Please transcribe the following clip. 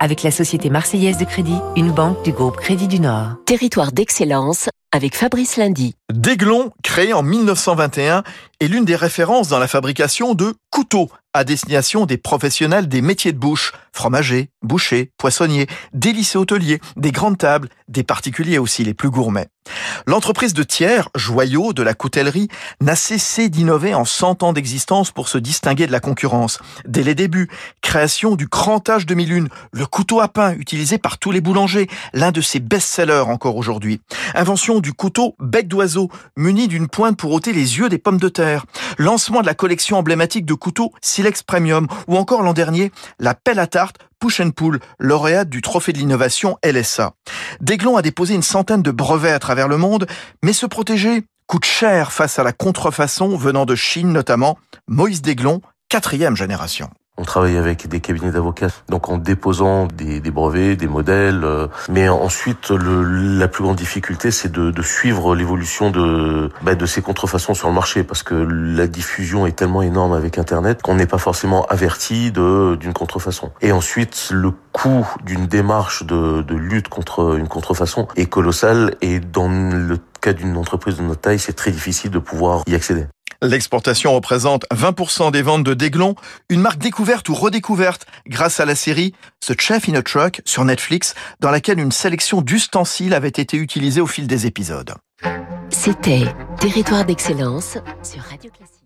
avec la Société Marseillaise de Crédit, une banque du groupe Crédit du Nord. Territoire d'excellence avec Fabrice Lundy. Déglon, créé en 1921, est l'une des références dans la fabrication de couteaux à destination des professionnels des métiers de bouche, fromagers, bouchers, poissonniers, des lycées hôteliers, des grandes tables, des particuliers aussi les plus gourmets. L'entreprise de Thiers, joyau de la coutellerie, n'a cessé d'innover en 100 ans d'existence pour se distinguer de la concurrence. Dès les débuts, création du crantage demi-lune, le couteau à pain utilisé par tous les boulangers, l'un de ses best-sellers encore aujourd'hui. Invention du couteau bec d'oiseau, muni d'une pointe pour ôter les yeux des pommes de terre. Lancement de la collection emblématique de couteaux Silex Premium, ou encore l'an dernier, la pelle à tarte Push and Pull, lauréate du Trophée de l'innovation LSA. Deglon a déposé une centaine de brevets à travers le monde, mais se protéger coûte cher face à la contrefaçon venant de Chine notamment. Moïse Deglon, quatrième génération. On travaille avec des cabinets d'avocats, donc en déposant des, des brevets, des modèles. euh, mais ensuite, le, la plus grande difficulté, c'est de, de suivre l'évolution de, bah, de ces contrefaçons sur le marché, parce que la diffusion est tellement énorme avec Internet qu'on n'est pas forcément averti d'une contrefaçon. Et ensuite, le coût d'une démarche de, de lutte contre une contrefaçon est colossal, et dans le cas d'une entreprise de notre taille, c'est très difficile de pouvoir y accéder. L'exportation représente 20% des ventes de Deglon, une marque découverte ou redécouverte grâce à la série The Chef in a Truck sur Netflix, dans laquelle une sélection d'ustensiles avait été utilisée au fil des épisodes. C'était Territoire d'excellence sur Radio Classique.